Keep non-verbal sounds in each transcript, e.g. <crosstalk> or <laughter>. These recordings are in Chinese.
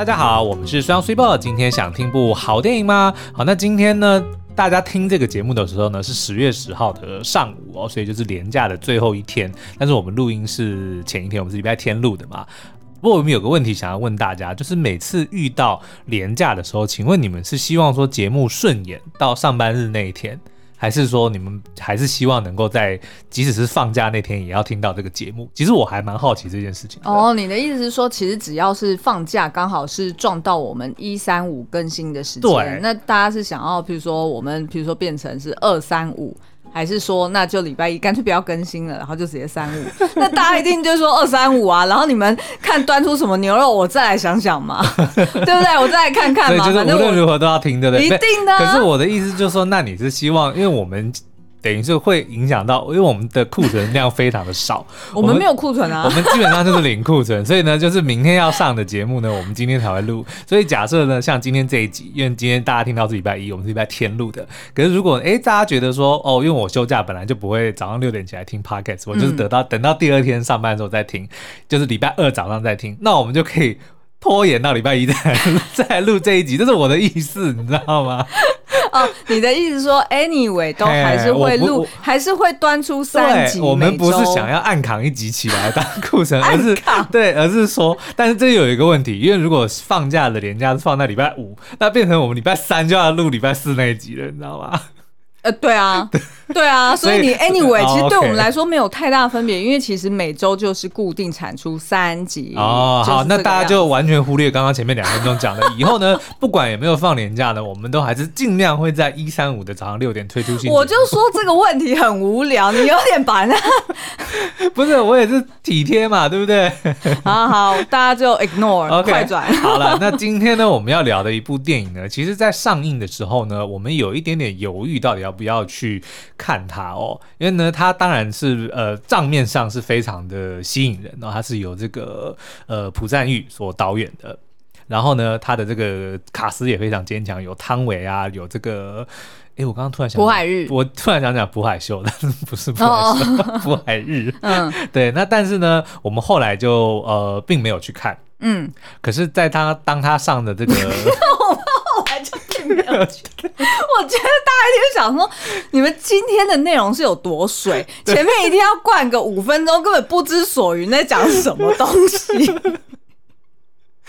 大家好，我们是双 super。今天想听部好电影吗？好，那今天呢，大家听这个节目的时候呢，是十月十号的上午哦，所以就是连假的最后一天。但是我们录音是前一天，我们是礼拜天录的嘛。不过我们有个问题想要问大家，就是每次遇到连假的时候，请问你们是希望说节目顺延到上班日那一天？还是说你们还是希望能够在即使是放假那天也要听到这个节目？其实我还蛮好奇这件事情。哦，你的意思是说，其实只要是放假，刚好是撞到我们一三五更新的时间，对那大家是想要，譬如说我们，譬如说变成是二三五。还是说，那就礼拜一干脆不要更新了，然后就直接三五。<laughs> 那大家一定就说二三五啊，然后你们看端出什么牛肉，我再来想想嘛，<laughs> 对不对？我再来看看嘛。<laughs> 所以就是无论如何都要听，对不对？一定的。可是我的意思就是说，那你是希望，因为我们。等于是会影响到，因为我们的库存量非常的少，<laughs> 我们没有库存啊，<laughs> 我们基本上就是零库存，所以呢，就是明天要上的节目呢，我们今天才会录。所以假设呢，像今天这一集，因为今天大家听到是礼拜一，我们是礼拜天录的。可是如果哎，大家觉得说哦，因为我休假本来就不会早上六点起来听 podcast，我就是等到、嗯、等到第二天上班的时候再听，就是礼拜二早上再听，那我们就可以拖延到礼拜一再 <laughs> 再录这一集，这是我的意思，你知道吗？<laughs> 哦，你的意思说，anyway 都还是会录，还是会端出三集。我们不是想要暗扛一集起来当库存，而是 <laughs> 对，而是说，但是这有一个问题，因为如果放假的连假是放在礼拜五，那变成我们礼拜三就要录礼拜四那一集了，你知道吗？呃，对啊，对啊，<laughs> 所以你 anyway，其实对我们来说没有太大分别，因为其实每周就是固定产出三集。哦，好，那大家就完全忽略刚刚前面两分钟讲的，以后呢，不管有没有放年假呢，我们都还是尽量会在一三五的早上六点推出新。我就说这个问题很无聊，你有点烦啊。不是，我也是体贴嘛，对不对？<laughs> 好好，大家就 ignore，<laughs> 快转。好了，那今天呢，我们要聊的一部电影呢，其实在上映的时候呢，我们有一点点犹豫，到底要。不要去看他哦，因为呢，他当然是呃账面上是非常的吸引人哦，他是由这个呃朴赞玉所导演的，然后呢，他的这个卡斯也非常坚强，有汤唯啊，有这个，哎，我刚刚突然想，朴海日，我突然想讲朴海秀，<laughs> 但是不是朴海秀，朴海日，<laughs> 嗯，对，那但是呢，我们后来就呃并没有去看，嗯，可是在他当他上的这个。<laughs> <laughs> 我觉得大家就想说，你们今天的内容是有多水？<laughs> 前面一定要灌个五分钟，根本不知所云在讲什么东西。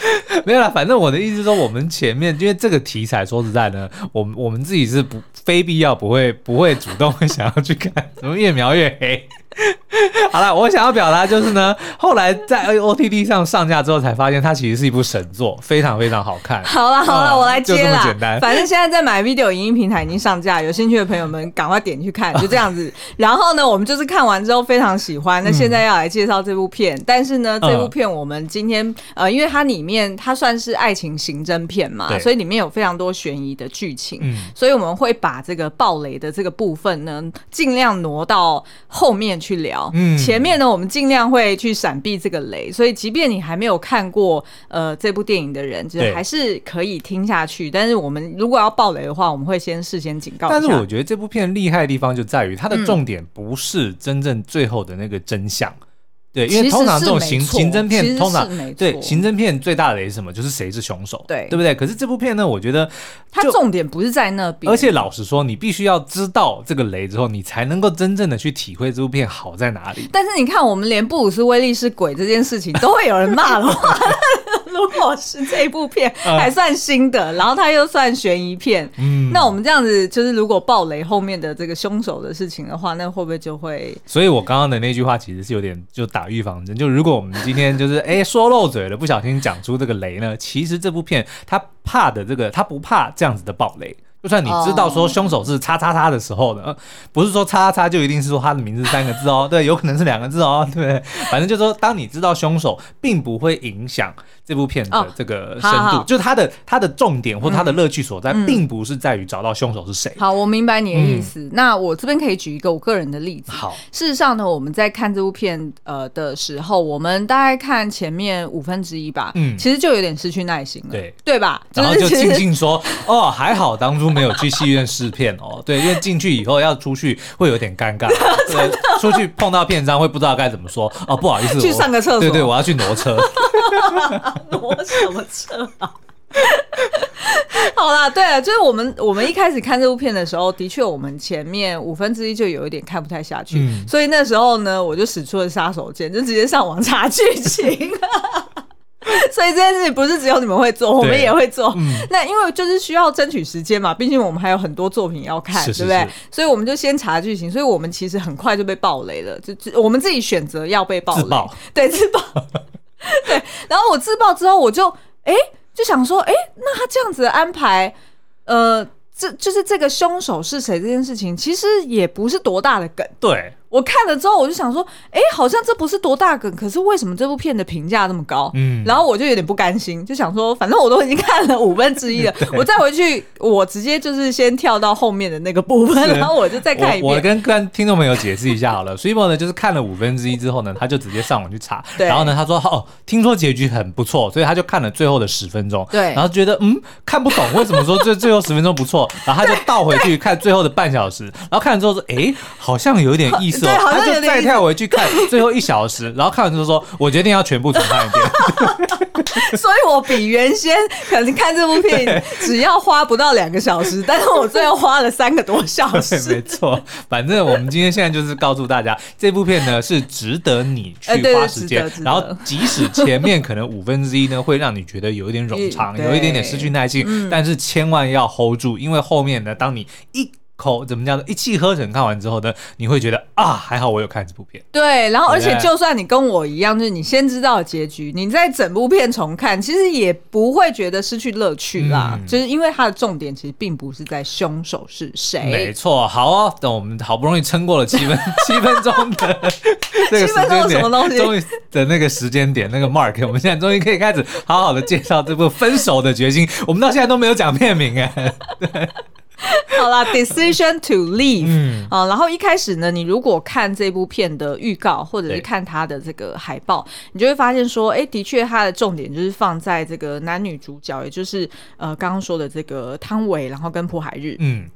<laughs> 没有啦，反正我的意思是说，我们前面因为这个题材，说实在呢，我们我们自己是不非必要不会不会主动会想要去看，怎么越描越黑。<laughs> 好了，我想要表达就是呢，后来在 OTT 上上架之后，才发现它其实是一部神作，非常非常好看。好了好了，嗯、我来接了。简单，反正现在在买 video 影音平台已经上架，有兴趣的朋友们赶快点去看，就这样子。<laughs> 然后呢，我们就是看完之后非常喜欢，那现在要来介绍这部片。嗯、但是呢，这部片我们今天呃，因为它里面它算是爱情刑侦片嘛，所以里面有非常多悬疑的剧情，嗯、所以我们会把这个暴雷的这个部分呢，尽量挪到后面去聊。嗯。前面呢，我们尽量会去闪避这个雷，所以即便你还没有看过呃这部电影的人，就是还是可以听下去。但是我们如果要爆雷的话，我们会先事先警告。但是我觉得这部片厉害的地方就在于它的重点不是真正最后的那个真相。嗯对，因为通常这种刑刑侦片，通常对刑侦片最大的雷是什么？就是谁是凶手，对对不对？可是这部片呢，我觉得它重点不是在那边。而且老实说，你必须要知道这个雷之后，你才能够真正的去体会这部片好在哪里。但是你看，我们连布鲁斯威利是鬼这件事情都会有人骂的话，<laughs> 如果是这一部片 <laughs> 还算新的，然后它又算悬疑片，嗯，那我们这样子就是如果暴雷后面的这个凶手的事情的话，那会不会就会？所以我刚刚的那句话其实是有点就打。打预防针，就如果我们今天就是哎、欸、说漏嘴了，不小心讲出这个雷呢，其实这部片他怕的这个他不怕这样子的暴雷。就算你知道说凶手是叉叉叉的时候呢，不是说叉叉叉就一定是说他的名字三个字哦，<laughs> 对，有可能是两个字哦，对 <laughs> 不对？反正就是说，当你知道凶手，并不会影响这部片的这个深度，哦、好好就是它的它的重点或它的乐趣所在，嗯、并不是在于找到凶手是谁。好，我明白你的意思。嗯、那我这边可以举一个我个人的例子。好，事实上呢，我们在看这部片呃的时候，我们大概看前面五分之一吧，嗯，其实就有点失去耐心了，对对吧？然后就静静说，哦，还好当初。没有去戏院试片哦，<laughs> 对，因为进去以后要出去会有点尴尬，<laughs> 对，出去碰到片商会不知道该怎么说。哦，不好意思，去上个厕所，对对，我要去挪车。<laughs> 挪什么车啊？好啦，对了，就是我们我们一开始看这部片的时候，的确我们前面五分之一就有一点看不太下去，嗯、所以那时候呢，我就使出了杀手锏，就直接上网查剧情。<laughs> 所以这件事情不是只有你们会做，我们也会做。嗯、那因为就是需要争取时间嘛，毕竟我们还有很多作品要看，是是是对不对？所以我们就先查剧情。所以我们其实很快就被爆雷了，就就我们自己选择要被爆雷，自爆 <laughs> 对，自爆。<laughs> 对，然后我自爆之后，我就哎。欸就想说，哎、欸，那他这样子的安排，呃，这就是这个凶手是谁这件事情，其实也不是多大的梗。对。我看了之后，我就想说，哎、欸，好像这不是多大梗，可是为什么这部片的评价那么高？嗯，然后我就有点不甘心，就想说，反正我都已经看了五分之一了，<laughs> 我再回去，我直接就是先跳到后面的那个部分，然后我就再看一遍。我，我跟跟听众朋友解释一下好了，<laughs> Swimo 呢就是看了五分之一之后呢，他就直接上网去查，对然后呢他说，哦，听说结局很不错，所以他就看了最后的十分钟，对，然后觉得嗯看不懂为什么说最 <laughs> 最后十分钟不错，然后他就倒回去看最后的半小时，然后看了之后说，哎，好像有点意思哦，他就再。跳回去看 <laughs> 最后一小时，然后看完之后说：“我决定要全部重看一遍。<laughs> ”所以，我比原先可能看这部片 <laughs> 只要花不到两个小时，但是我最后花了三个多小时。没错，反正我们今天现在就是告诉大家，这部片呢是值得你去花时间。然后，即使前面可能五分之一呢会让你觉得有一点冗长，有一点点失去耐性，但是千万要 hold 住，因为后面呢，当你一口怎么讲呢？一气呵成看完之后呢，你会觉得啊，还好我有看这部片。对，然后而且就算你跟我一样，就是你先知道结局，你在整部片重看，其实也不会觉得失去乐趣啦。嗯、就是因为它的重点其实并不是在凶手是谁。没错，好哦，等我们好不容易撑过了七分 <laughs> 七分钟的这个时间点？终于的那个时间点，那个 mark，我们现在终于可以开始好好的介绍这部《分手的决心》。我们到现在都没有讲片名哎。对。<laughs> 好啦，Decision to Leave。嗯，啊，然后一开始呢，你如果看这部片的预告，或者是看它的这个海报，你就会发现说，哎，的确，它的重点就是放在这个男女主角，也就是呃刚刚说的这个汤唯，然后跟朴海日。嗯，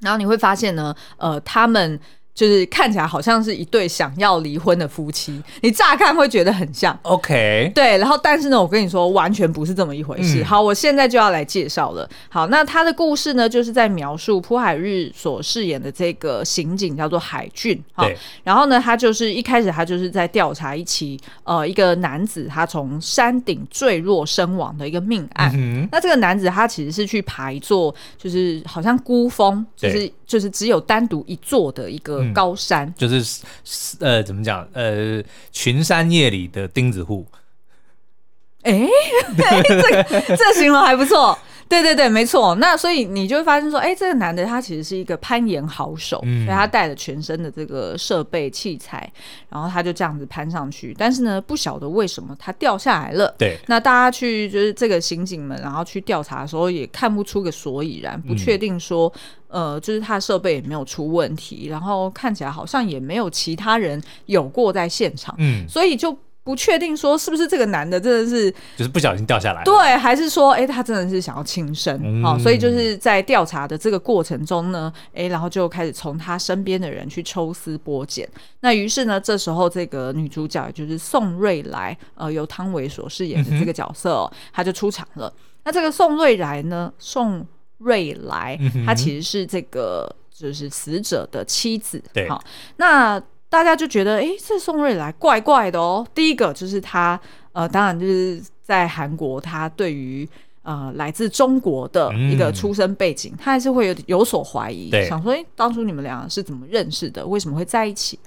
然后你会发现呢，呃，他们。就是看起来好像是一对想要离婚的夫妻，你乍看会觉得很像。OK，对，然后但是呢，我跟你说，完全不是这么一回事。嗯、好，我现在就要来介绍了。好，那他的故事呢，就是在描述朴海日所饰演的这个刑警叫做海俊。好，对然后呢，他就是一开始他就是在调查一起呃一个男子他从山顶坠落身亡的一个命案。嗯、那这个男子他其实是去爬一座就是好像孤峰，就是就是只有单独一座的一个。高山、嗯、就是呃，怎么讲？呃，群山夜里的钉子户。哎、<laughs> 欸，这个这个形容还不错。对对对，没错。那所以你就会发现说，哎，这个男的他其实是一个攀岩好手，嗯、所以他带了全身的这个设备器材，然后他就这样子攀上去。但是呢，不晓得为什么他掉下来了。对。那大家去就是这个刑警们，然后去调查的时候，也看不出个所以然，不确定说。嗯呃，就是他设备也没有出问题，然后看起来好像也没有其他人有过在现场，嗯，所以就不确定说是不是这个男的真的是就是不小心掉下来，对，还是说哎、欸、他真的是想要轻生哦？所以就是在调查的这个过程中呢，哎、欸，然后就开始从他身边的人去抽丝剥茧。那于是呢，这时候这个女主角就是宋瑞来，呃，由汤唯所饰演的这个角色、哦，她、嗯、就出场了。那这个宋瑞来呢，宋。瑞来，他其实是这个就是死者的妻子。对，好，那大家就觉得，哎、欸，这宋瑞来怪怪的哦。第一个就是他，呃，当然就是在韩国，他对于呃来自中国的一个出生背景，嗯、他还是会有有所怀疑，想说，哎、欸，当初你们俩是怎么认识的？为什么会在一起？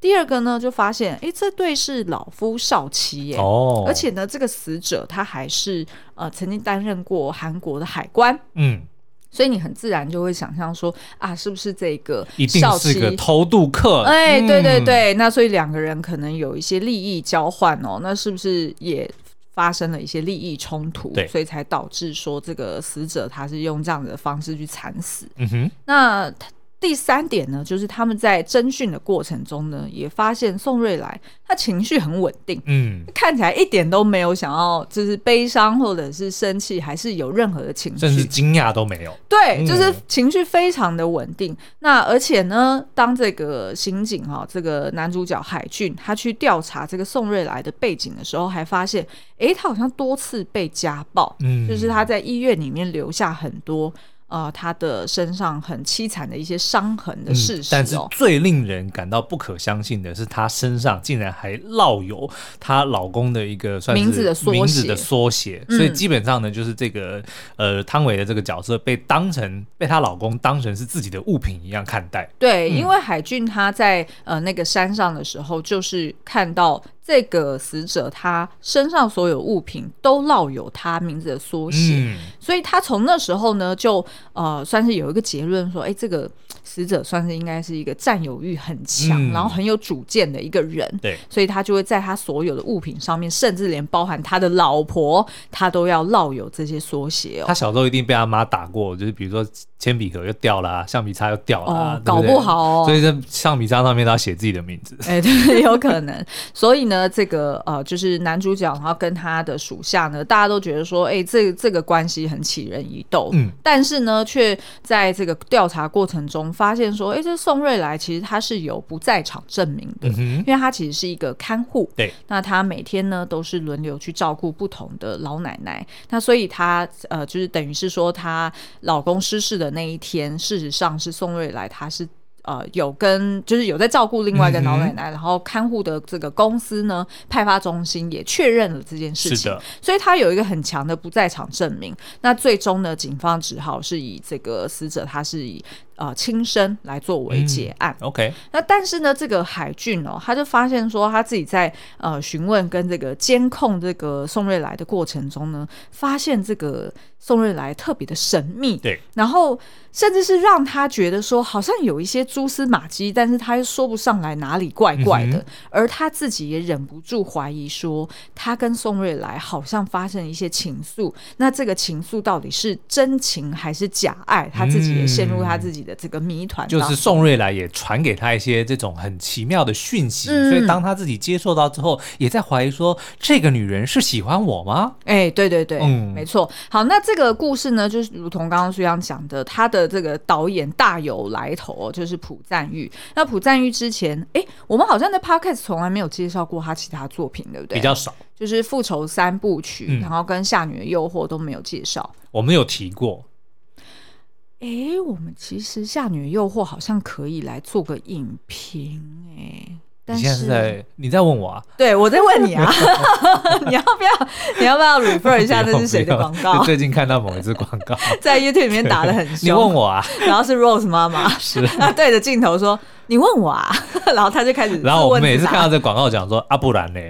第二个呢，就发现，哎、欸，这对是老夫少妻耶。哦，而且呢，这个死者他还是呃曾经担任过韩国的海关。嗯。所以你很自然就会想象说啊，是不是这个一定是个偷渡客？哎，对对对，那所以两个人可能有一些利益交换哦，那是不是也发生了一些利益冲突？对，所以才导致说这个死者他是用这样的方式去惨死。嗯哼，那第三点呢，就是他们在侦讯的过程中呢，也发现宋瑞来他情绪很稳定，嗯，看起来一点都没有想要就是悲伤或者是生气，还是有任何的情绪，甚至惊讶都没有。对，就是情绪非常的稳定。嗯、那而且呢，当这个刑警哈、哦，这个男主角海俊他去调查这个宋瑞来的背景的时候，还发现，哎，他好像多次被家暴，嗯，就是他在医院里面留下很多。呃，他的身上很凄惨的一些伤痕的事实、哦嗯，但是最令人感到不可相信的是，她身上竟然还烙有她老公的一个算是名字的缩写，名字的缩写。所以基本上呢，就是这个呃汤唯的这个角色被当成被她老公当成是自己的物品一样看待。对，嗯、因为海俊他在呃那个山上的时候，就是看到。这个死者他身上所有物品都烙有他名字的缩写，嗯、所以他从那时候呢就呃算是有一个结论说，哎，这个死者算是应该是一个占有欲很强，嗯、然后很有主见的一个人。对，所以他就会在他所有的物品上面，甚至连包含他的老婆，他都要烙有这些缩写哦。他小时候一定被他妈打过，就是比如说铅笔盒又掉了，橡皮擦又掉了，哦、对对搞不好哦。所以在橡皮擦上面都要写自己的名字。哎，对，有可能。所以呢。呃，这个呃，就是男主角，然后跟他的属下呢，大家都觉得说，哎，这这个关系很起人疑窦。嗯，但是呢，却在这个调查过程中发现说，哎，这宋瑞来其实他是有不在场证明的，嗯、因为他其实是一个看护。对，那他每天呢都是轮流去照顾不同的老奶奶。那所以他呃，就是等于是说，她老公失事的那一天，事实上是宋瑞来，他是。呃，有跟就是有在照顾另外一个老奶奶，嗯、然后看护的这个公司呢，派发中心也确认了这件事情，是，所以他有一个很强的不在场证明。那最终呢，警方只好是以这个死者他是以。呃，轻生来作为结案。嗯、OK，那但是呢，这个海俊哦，他就发现说，他自己在呃询问跟这个监控这个宋瑞来的过程中呢，发现这个宋瑞来特别的神秘。对，然后甚至是让他觉得说，好像有一些蛛丝马迹，但是他又说不上来哪里怪怪的。嗯、而他自己也忍不住怀疑说，他跟宋瑞来好像发生一些情愫。那这个情愫到底是真情还是假爱？他自己也陷入他自己的。的这个谜团，就是宋瑞来也传给他一些这种很奇妙的讯息，嗯、所以当他自己接受到之后，也在怀疑说，这个女人是喜欢我吗？哎，对对对，嗯，没错。好，那这个故事呢，就是如同刚刚书阳讲的，他的这个导演大有来头，就是朴赞玉。那朴赞玉之前，哎，我们好像在 Podcast 从来没有介绍过他其他作品，对不对？比较少，就是复仇三部曲，嗯、然后跟夏女的诱惑都没有介绍。我们有提过。哎，我们其实《夏女的诱惑》好像可以来做个影评哎。但是你现在是在你在问我啊？对，我在问你啊。<laughs> 你要不要你要不要 refer 一下那是谁的广告？<laughs> 最近看到某一支广告 <laughs> 在 YouTube 里面打的很凶。你问我啊？然后是 Rose 妈妈，是她对着镜头说。你问我啊，然后他就开始。然后我每次看到这广告，讲说啊，不然呢？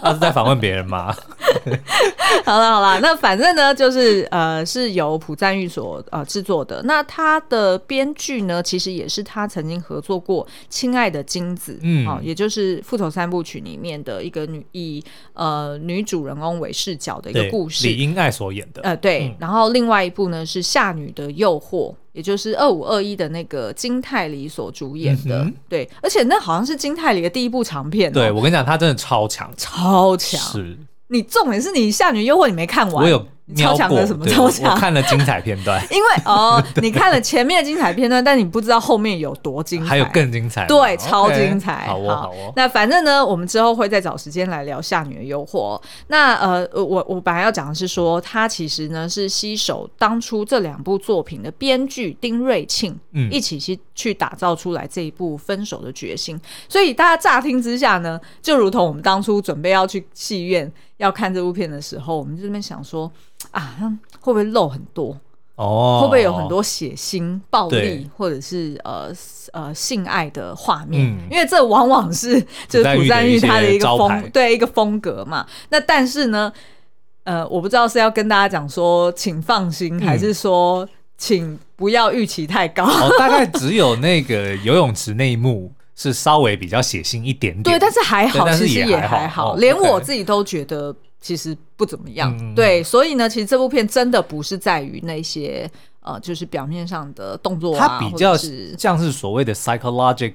他是在访问别人吗？<laughs> 好了好了，那反正呢，就是呃，是由朴赞玉所呃制作的。那他的编剧呢，其实也是他曾经合作过《亲爱的金子》嗯，哦，也就是《复仇三部曲》里面的一个女以呃女主人公为视角的一个故事，李英爱所演的。呃，对。嗯、然后另外一部呢是《夏女的诱惑》。也就是二五二一的那个金泰梨所主演的，嗯、对，而且那好像是金泰梨的第一部长片，哦。对，我跟你讲，他真的超强，超强。是，你重点是你《下女诱惑》你没看完，超强的什么超强？我看了精彩片段，<laughs> 因为哦，你看了前面的精彩片段，但你不知道后面有多精彩，还有更精彩，对，超精彩。好哦，好哦。那反正呢，我们之后会再找时间来聊《夏女的诱惑》。那呃，我我本来要讲的是说，他其实呢是携手当初这两部作品的编剧丁瑞庆，嗯，一起去去打造出来这一部《分手的决心》。所以大家乍听之下呢，就如同我们当初准备要去戏院要看这部片的时候，我们就这边想说。啊，会不会漏很多？哦，会不会有很多血腥、暴力，或者是呃呃性爱的画面？嗯、因为这往往是 <laughs> 就是朴赞玉他的一个风，对一个风格嘛。那但是呢，呃，我不知道是要跟大家讲说，请放心，嗯、还是说请不要预期太高？哦，大概只有那个游泳池那一幕 <laughs> 是稍微比较血腥一点点，对，但是还好，其实也还好，连我自己都觉得。其实不怎么样。嗯、对，所以呢，其实这部片真的不是在于那些呃，就是表面上的动作啊，它比较是像是所谓的 psychological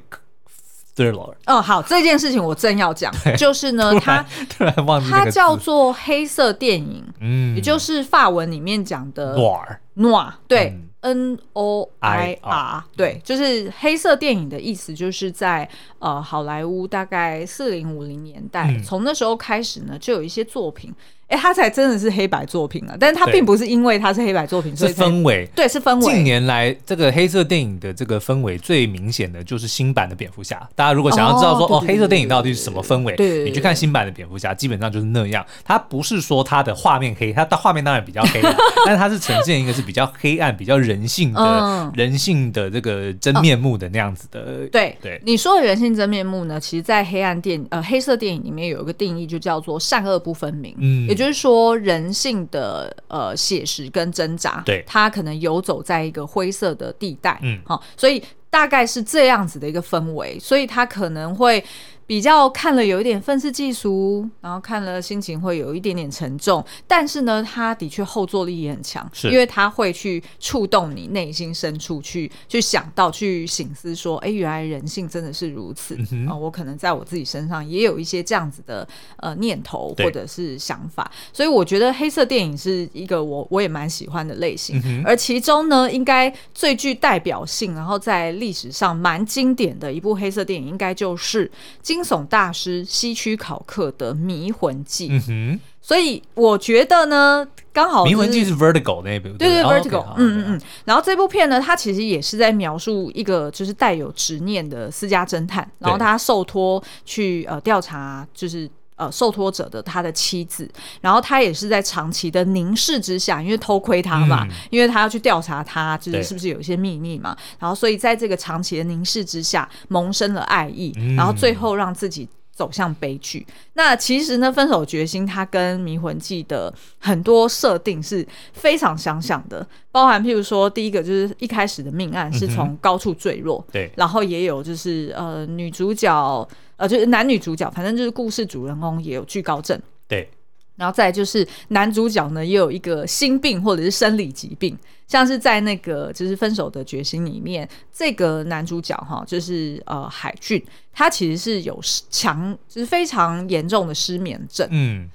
thriller。哦，好，这件事情我正要讲，<laughs> 就是呢，它 <laughs> 突然忘记它叫做黑色电影，嗯，也就是法文里面讲的 noir noir，对。嗯 N O I R，对，就是黑色电影的意思，就是在呃好莱坞大概四零五零年代，从、嗯、那时候开始呢，就有一些作品。哎，他才真的是黑白作品啊！但是他并不是因为他是黑白作品，所以是氛围。对，是氛围。近年来，这个黑色电影的这个氛围最明显的就是新版的蝙蝠侠。大家如果想要知道说哦，黑色电影到底是什么氛围，你去看新版的蝙蝠侠，基本上就是那样。它不是说它的画面黑，它的画面当然比较黑，<laughs> 但是它是呈现一个是比较黑暗、比较人性的人性的这个真面目的那样子的。对对，你说的人性真面目呢，其实，在黑暗电呃黑色电影里面有一个定义，就叫做善恶不分明。嗯。也就是说，人性的呃写实跟挣扎，对，它可能游走在一个灰色的地带，嗯，好，所以大概是这样子的一个氛围，所以它可能会。比较看了有一点愤世嫉俗，然后看了心情会有一点点沉重，但是呢，他的确后坐力也很强，是。因为他会去触动你内心深处去，去去想到，去醒思说，哎，原来人性真的是如此。啊、嗯呃！我可能在我自己身上也有一些这样子的呃念头或者是想法，所以我觉得黑色电影是一个我我也蛮喜欢的类型，嗯、而其中呢，应该最具代表性，然后在历史上蛮经典的一部黑色电影，应该就是。惊悚大师希区考克的《迷魂记》，嗯哼，所以我觉得呢，刚好《迷魂记》是 Vertigo 那部，对对，对，Vertigo，嗯嗯嗯。然后这部片呢，它其实也是在描述一个就是带有执念的私家侦探，然后他受托去呃调查，就是。呃，受托者的他的妻子，然后他也是在长期的凝视之下，因为偷窥他嘛，嗯、因为他要去调查他，就是是不是有一些秘密嘛，然后所以在这个长期的凝视之下，萌生了爱意，嗯、然后最后让自己走向悲剧。那其实呢，分手决心他跟迷魂记的很多设定是非常相像的，包含譬如说，第一个就是一开始的命案是从高处坠落，嗯、对，然后也有就是呃女主角。呃，就是男女主角，反正就是故事主人公也有惧高症，对。然后再就是男主角呢，也有一个心病或者是生理疾病，像是在那个就是分手的决心里面，这个男主角哈，就是呃海俊，他其实是有强，就是非常严重的失眠症，嗯。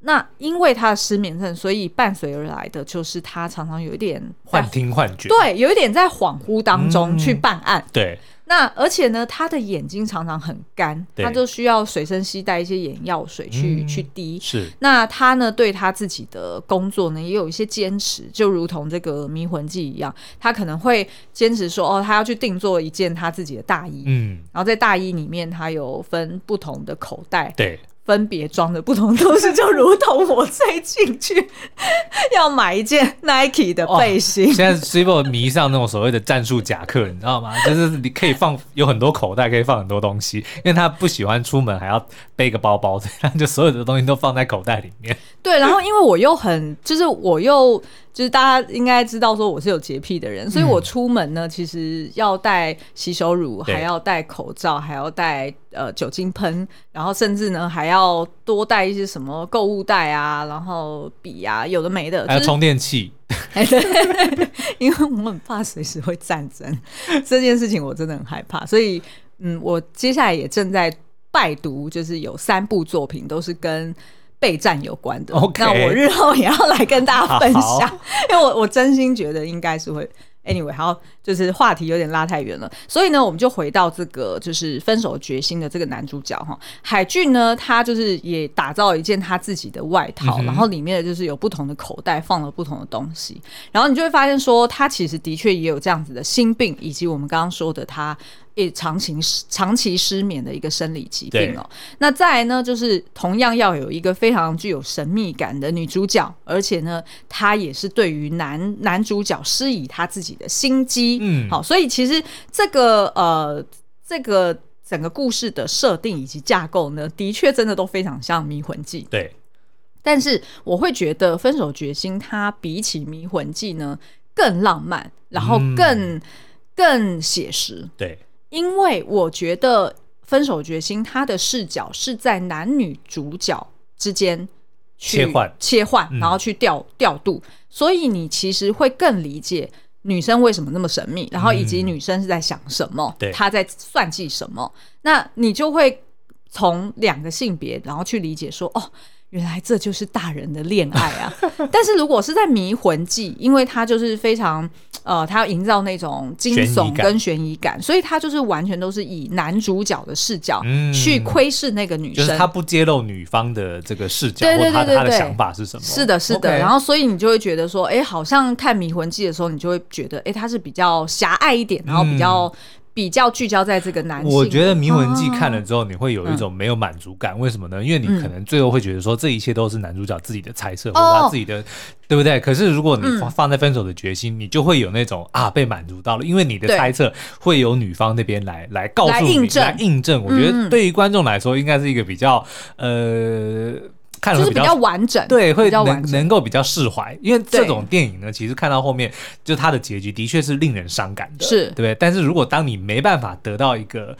那因为他的失眠症，所以伴随而来的就是他常常有一点幻听幻觉，对，有一点在恍惚当中去办案，嗯、对。那而且呢，他的眼睛常常很干，他就需要随身携带一些眼药水去、嗯、去滴。是，那他呢，对他自己的工作呢，也有一些坚持，就如同这个迷魂记一样，他可能会坚持说，哦，他要去定做一件他自己的大衣。嗯，然后在大衣里面，他有分不同的口袋。对。分别装的不同东西，就如同我最近去 <laughs> 要买一件 Nike 的背心。现在 Cibo 迷上那种所谓的战术夹克，你知道吗？<laughs> 就是你可以放有很多口袋，可以放很多东西，因为他不喜欢出门还要背个包包，这 <laughs> 样就所有的东西都放在口袋里面。对，然后因为我又很，就是我又。就是大家应该知道说我是有洁癖的人，所以我出门呢，其实要带洗手乳，还要戴口罩，还要带呃酒精喷，然后甚至呢还要多带一些什么购物袋啊，然后笔啊，有的没的，还有充电器。<laughs> 对，<laughs> 因为我很怕随时会战争，这件事情我真的很害怕，所以嗯，我接下来也正在拜读，就是有三部作品都是跟。备战有关的.那我日后也要来跟大家分享，<laughs> 因为我我真心觉得应该是会。Anyway，好，就是话题有点拉太远了，所以呢，我们就回到这个就是分手决心的这个男主角哈，海俊呢，他就是也打造了一件他自己的外套，嗯、然后里面的就是有不同的口袋，放了不同的东西，然后你就会发现说，他其实的确也有这样子的心病，以及我们刚刚说的他。也长期长期失眠的一个生理疾病哦。那再来呢，就是同样要有一个非常具有神秘感的女主角，而且呢，她也是对于男男主角施以她自己的心机。嗯，好，所以其实这个呃，这个整个故事的设定以及架构呢，的确真的都非常像《迷魂记》。对，但是我会觉得《分手决心》它比起《迷魂记》呢更浪漫，然后更、嗯、更写实。对。因为我觉得《分手决心》它的视角是在男女主角之间切换。切换，然后去调调度，所以你其实会更理解女生为什么那么神秘，然后以及女生是在想什么，对，她在算计什么，那你就会从两个性别，然后去理解说，哦。原来这就是大人的恋爱啊！<laughs> 但是如果是在《迷魂记》，因为它就是非常呃，它要营造那种惊悚跟悬疑感，所以它就是完全都是以男主角的视角去窥视那个女生，就是他不揭露女方的这个视角，对对对对，他的想法是什么？是的，是的。然后，所以你就会觉得说，哎，好像看《迷魂记》的时候，你就会觉得，哎，他是比较狭隘一点，然后比较。比较聚焦在这个男性，我觉得《迷魂记》看了之后，你会有一种没有满足感。为什么呢？因为你可能最后会觉得说，这一切都是男主角自己的猜测，或者他自己的，对不对？可是如果你放在分手的决心，你就会有那种啊被满足到了，因为你的猜测会由女方那边来来告诉你来印证。我觉得对于观众来说，应该是一个比较呃。看就是比较完整，对，会能能够比较释怀，因为这种电影呢，其实看到后面，就它的结局的确是令人伤感的，是。对不对？但是如果当你没办法得到一个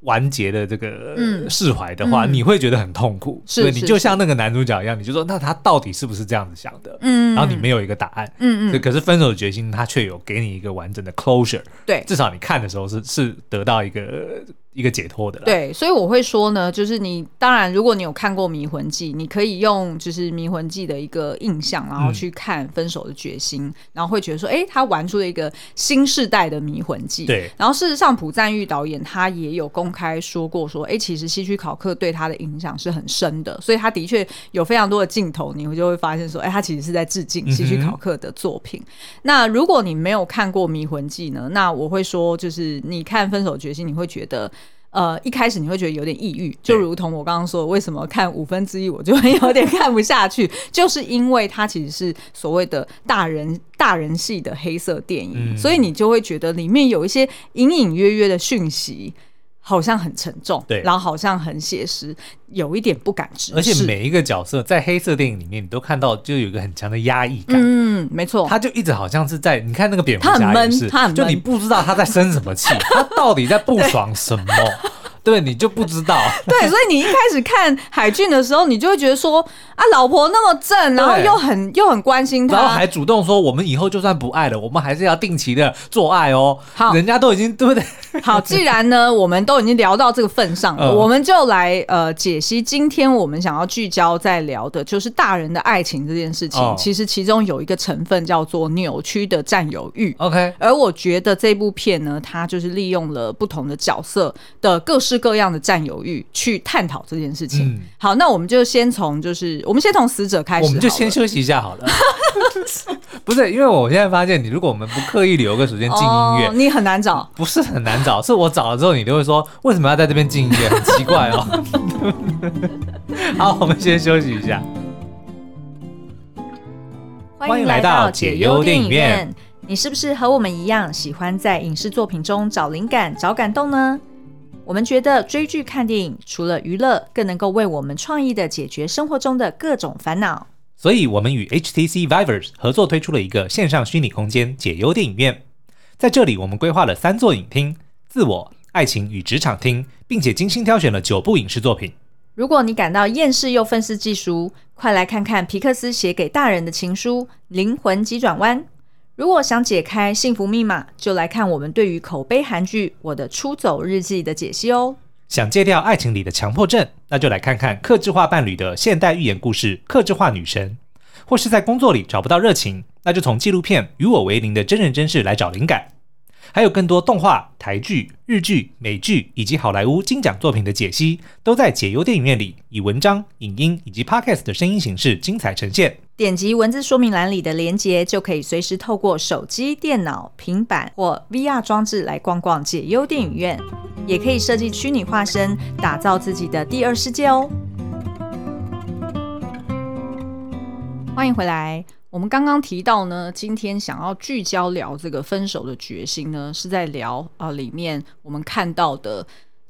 完结的这个释怀的话，你会觉得很痛苦，是，你就像那个男主角一样，你就说那他到底是不是这样子想的？嗯，然后你没有一个答案，嗯嗯，可是分手的决心，他却有给你一个完整的 closure，对，至少你看的时候是是得到一个。一个解脱的，对，所以我会说呢，就是你当然，如果你有看过《迷魂记》，你可以用就是《迷魂记》的一个印象，然后去看《分手的决心》，嗯，然后会觉得说，哎，他玩出了一个新世代的迷魂记。对，然后事实上，朴赞玉导演他也有公开说过，说，哎，其实西区考克对他的影响是很深的，所以他的确有非常多的镜头，你会就会发现说，哎，他其实是在致敬西区考克的作品。嗯、那如果你没有看过《迷魂记》呢，那我会说，就是你看《分手的决心》，你会觉得。呃，一开始你会觉得有点抑郁，就如同我刚刚说，为什么看五分之一我就会有点 <laughs> 看不下去，就是因为它其实是所谓的大人大人系的黑色电影，嗯，所以你就会觉得里面有一些隐隐约约的讯息。好像很沉重，对，然后好像很写实，有一点不敢直视。而且每一个角色在黑色电影里面，你都看到就有一个很强的压抑感。嗯，没错，他就一直好像是在，你看那个蝙蝠侠也是，就你不知道他在生什么气，<laughs> 他到底在不爽什么。对，你就不知道。<laughs> 对，所以你一开始看海俊的时候，你就会觉得说啊，老婆那么正，然后又很又很关心他，然后还主动说，我们以后就算不爱了，我们还是要定期的做爱哦。好，人家都已经对不对？好，既然呢，我们都已经聊到这个份上了，呃、我们就来呃解析今天我们想要聚焦在聊的，就是大人的爱情这件事情。哦、其实其中有一个成分叫做扭曲的占有欲。OK，而我觉得这部片呢，它就是利用了不同的角色的各式各样的占有欲去探讨这件事情。嗯、好，那我们就先从就是我们先从死者开始，我们就先休息一下好了。<laughs> 不是，因为我现在发现，你如果我们不刻意留个时间进音乐，哦，你很难找。不是很难找，是我找了之后，你都会说为什么要在这边进音乐，很奇怪哦。<laughs> 好，我们先休息一下。欢迎来到解忧电影院。你是不是和我们一样，喜欢在影视作品中找灵感、找感动呢？我们觉得追剧、看电影除了娱乐，更能够为我们创意的解决生活中的各种烦恼。所以，我们与 HTC Vivers 合作推出了一个线上虚拟空间——解忧电影院。在这里，我们规划了三座影厅：自我、爱情与职场厅，并且精心挑选了九部影视作品。如果你感到厌世又愤世嫉俗，快来看看皮克斯写给大人的情书《灵魂急转弯》。如果想解开幸福密码，就来看我们对于口碑韩剧《我的出走日记》的解析哦。想戒掉爱情里的强迫症，那就来看看克制化伴侣的现代寓言故事《克制化女神》。或是在工作里找不到热情，那就从纪录片《与我为邻》的真人真事来找灵感。还有更多动画、台剧、日剧、美剧以及好莱坞金奖作品的解析，都在解忧电影院里以文章、影音以及 Podcast 的声音形式精彩呈现。点击文字说明栏里的连接，就可以随时透过手机、电脑、平板或 VR 装置来逛逛解忧电影院，也可以设计虚拟化身，打造自己的第二世界哦。欢迎回来。我们刚刚提到呢，今天想要聚焦聊这个分手的决心呢，是在聊啊、呃、里面我们看到的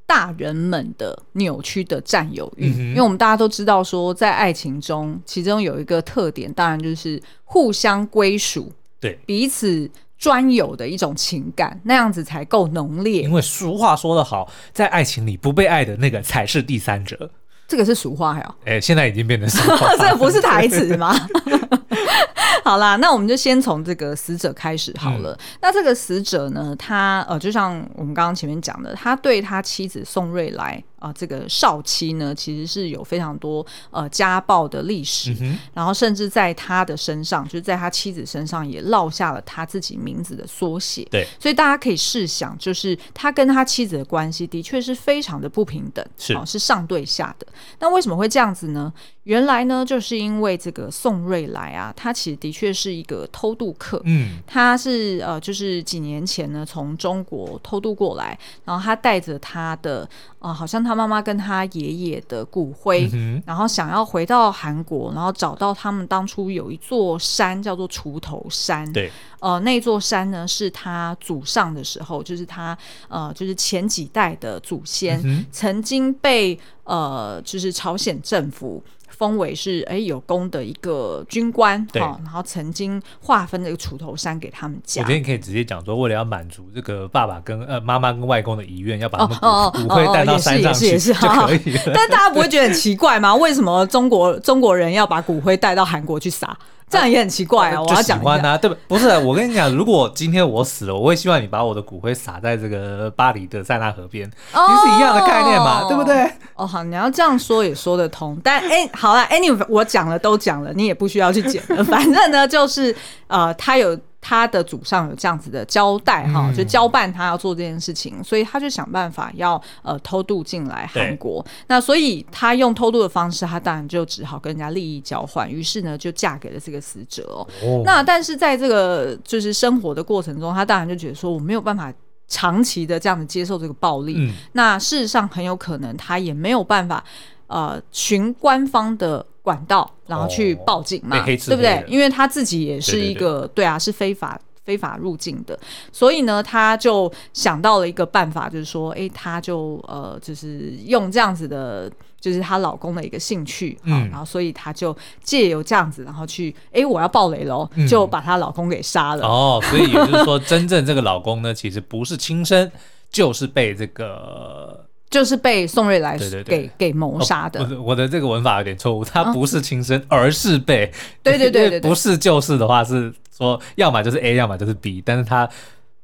大人们的扭曲的占有欲。嗯、因为我们大家都知道说，在爱情中，其中有一个特点，当然就是互相归属，对彼此专有的一种情感，那样子才够浓烈。因为俗话说得好，在爱情里不被爱的那个才是第三者。这个是俗话呀。哎、欸，现在已经变成俗话，<laughs> 这个不是台词吗？<laughs> <laughs> 好啦，那我们就先从这个死者开始好了。嗯、那这个死者呢，他呃，就像我们刚刚前面讲的，他对他妻子宋瑞来啊、呃，这个少妻呢，其实是有非常多呃家暴的历史，嗯、然后甚至在他的身上，就是在他妻子身上也落下了他自己名字的缩写。对，所以大家可以试想，就是他跟他妻子的关系的确是非常的不平等，是、呃、是上对下的。那为什么会这样子呢？原来呢，就是因为这个宋瑞来啊，他其实的确是一个偷渡客。嗯，他是呃，就是几年前呢，从中国偷渡过来，然后他带着他的呃，好像他妈妈跟他爷爷的骨灰，嗯、然后想要回到韩国，然后找到他们当初有一座山叫做锄头山。对，呃，那座山呢是他祖上的时候，就是他呃，就是前几代的祖先、嗯、曾经被呃，就是朝鲜政府。封为是哎有功的一个军官，对，然后曾经划分这个锄头山给他们家。我觉得你可以直接讲说，为了要满足这个爸爸跟呃妈妈跟外公的遗愿，要把他们骨灰带到山上去就可以了。但大家不会觉得很奇怪吗？为什么中国中国人要把骨灰带到韩国去撒？这样也很奇怪啊！啊我要讲喜欢啊，对不？不是，我跟你讲，如果今天我死了，我会希望你把我的骨灰撒在这个巴黎的塞纳河边，哦、其实是一样的概念嘛，对不对？哦，好，你要这样说也说得通。但哎，好了，anyway，我讲了都讲了，你也不需要去剪了。<laughs> 反正呢，就是呃，他有。他的祖上有这样子的交代哈，嗯、就交办他要做这件事情，所以他就想办法要呃偷渡进来韩国。那所以他用偷渡的方式，他当然就只好跟人家利益交换，于是呢就嫁给了这个死者哦。哦那但是在这个就是生活的过程中，他当然就觉得说我没有办法长期的这样子接受这个暴力。嗯、那事实上很有可能他也没有办法呃寻官方的。管道，然后去报警嘛，对不对？因为他自己也是一个，对啊，是非法非法入境的，所以呢，他就想到了一个办法，就是说，哎，他就呃，就是用这样子的，就是她老公的一个兴趣，嗯，然后所以他就借由这样子，然后去，哎，我要暴雷喽，就把她老公给杀了。哦，所以也就是说，真正这个老公呢，其实不是亲生，就是被这个。就是被宋瑞来给给谋杀的。哦。我的这个文法有点错误，他不是亲生，哦、而是被。对对对对，对，<laughs> 不是就是的话是说，要么就是 A，要么就是 B，但是他。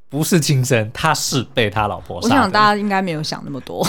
不是亲生，他是被他老婆杀。我想大家应该没有想那么多，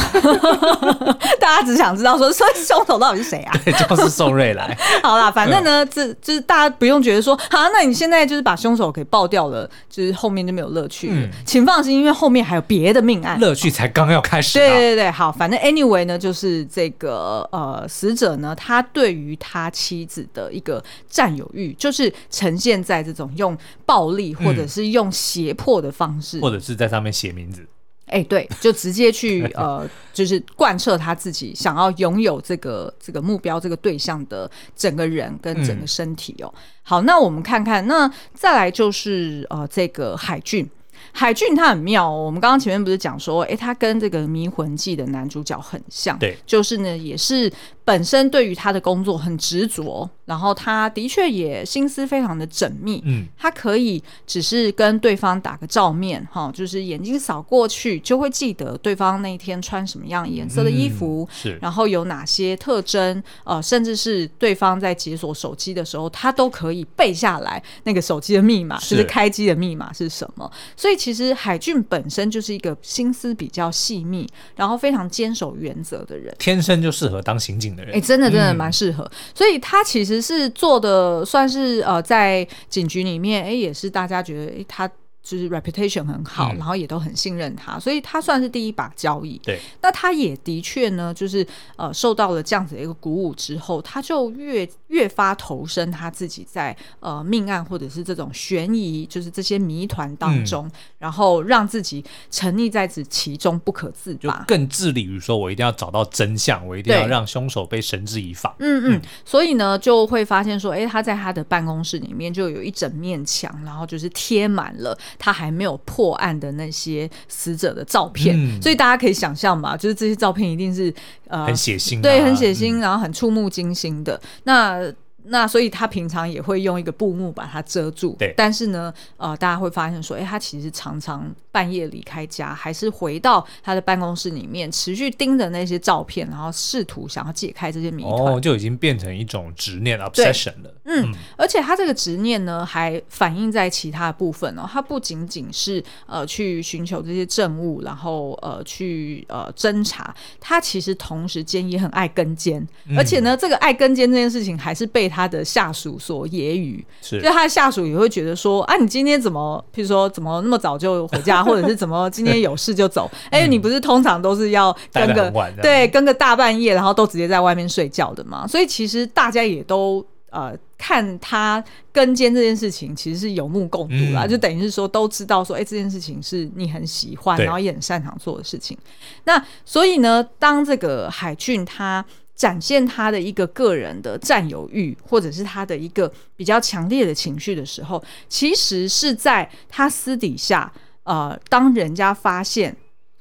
<laughs> 大家只想知道说，所以凶手到底是谁啊？对，就是宋瑞来。<laughs> 好啦，反正呢，这、嗯、就是大家不用觉得说，好，那你现在就是把凶手给爆掉了，就是后面就没有乐趣。嗯，请放心，因为后面还有别的命案，乐趣才刚要开始。对对对，好，反正 anyway 呢，就是这个呃，死者呢，他对于他妻子的一个占有欲，就是呈现在这种用暴力或者是用胁迫的方式。或者是在上面写名字，哎、欸，对，就直接去 <laughs> 呃，就是贯彻他自己想要拥有这个这个目标、这个对象的整个人跟整个身体哦。嗯、好，那我们看看，那再来就是呃，这个海俊。海俊他很妙哦，我们刚刚前面不是讲说，哎，他跟这个《迷魂记》的男主角很像，对，就是呢，也是本身对于他的工作很执着，然后他的确也心思非常的缜密，嗯，他可以只是跟对方打个照面，哈，就是眼睛扫过去就会记得对方那一天穿什么样颜色的衣服，嗯、是，然后有哪些特征，呃，甚至是对方在解锁手机的时候，他都可以背下来那个手机的密码，是。就是开机的密码是什么，所以。其实海俊本身就是一个心思比较细密，然后非常坚守原则的人，天生就适合当刑警的人。哎，真的真的蛮适合，嗯、所以他其实是做的算是呃，在警局里面，哎，也是大家觉得哎他。就是 reputation 很好，嗯、然后也都很信任他，所以他算是第一把交椅。对，那他也的确呢，就是呃受到了这样子的一个鼓舞之后，他就越越发投身他自己在呃命案或者是这种悬疑，就是这些谜团当中，嗯、然后让自己沉溺在此其中不可自拔，更致力于说，我一定要找到真相，我一定要让凶手被绳之以法。嗯嗯，嗯所以呢，就会发现说，哎，他在他的办公室里面就有一整面墙，然后就是贴满了。他还没有破案的那些死者的照片，嗯、所以大家可以想象嘛，就是这些照片一定是呃很血腥、啊，对，很血腥，嗯、然后很触目惊心的。那那所以他平常也会用一个布幕把它遮住。对，但是呢，呃，大家会发现说，哎，他其实常常半夜离开家，还是回到他的办公室里面，持续盯着那些照片，然后试图想要解开这些谜团。哦，就已经变成一种执念 obsession 了。嗯，嗯，而且他这个执念呢，还反映在其他部分哦。他不仅仅是呃去寻求这些证物，然后呃去呃侦查，他其实同时间也很爱跟监，嗯、而且呢，这个爱跟监这件事情还是被他的下属所揶揄，是，就他的下属也会觉得说，啊，你今天怎么，譬如说怎么那么早就回家，或者是怎么今天有事就走？<laughs> 哎、欸，你不是通常都是要跟个对跟个大半夜，然后都直接在外面睡觉的吗？所以其实大家也都。呃，看他跟监这件事情，其实是有目共睹啦，嗯、就等于是说都知道说，哎、欸，这件事情是你很喜欢，然后也很擅长做的事情。那所以呢，当这个海俊他展现他的一个个人的占有欲，或者是他的一个比较强烈的情绪的时候，其实是在他私底下，呃，当人家发现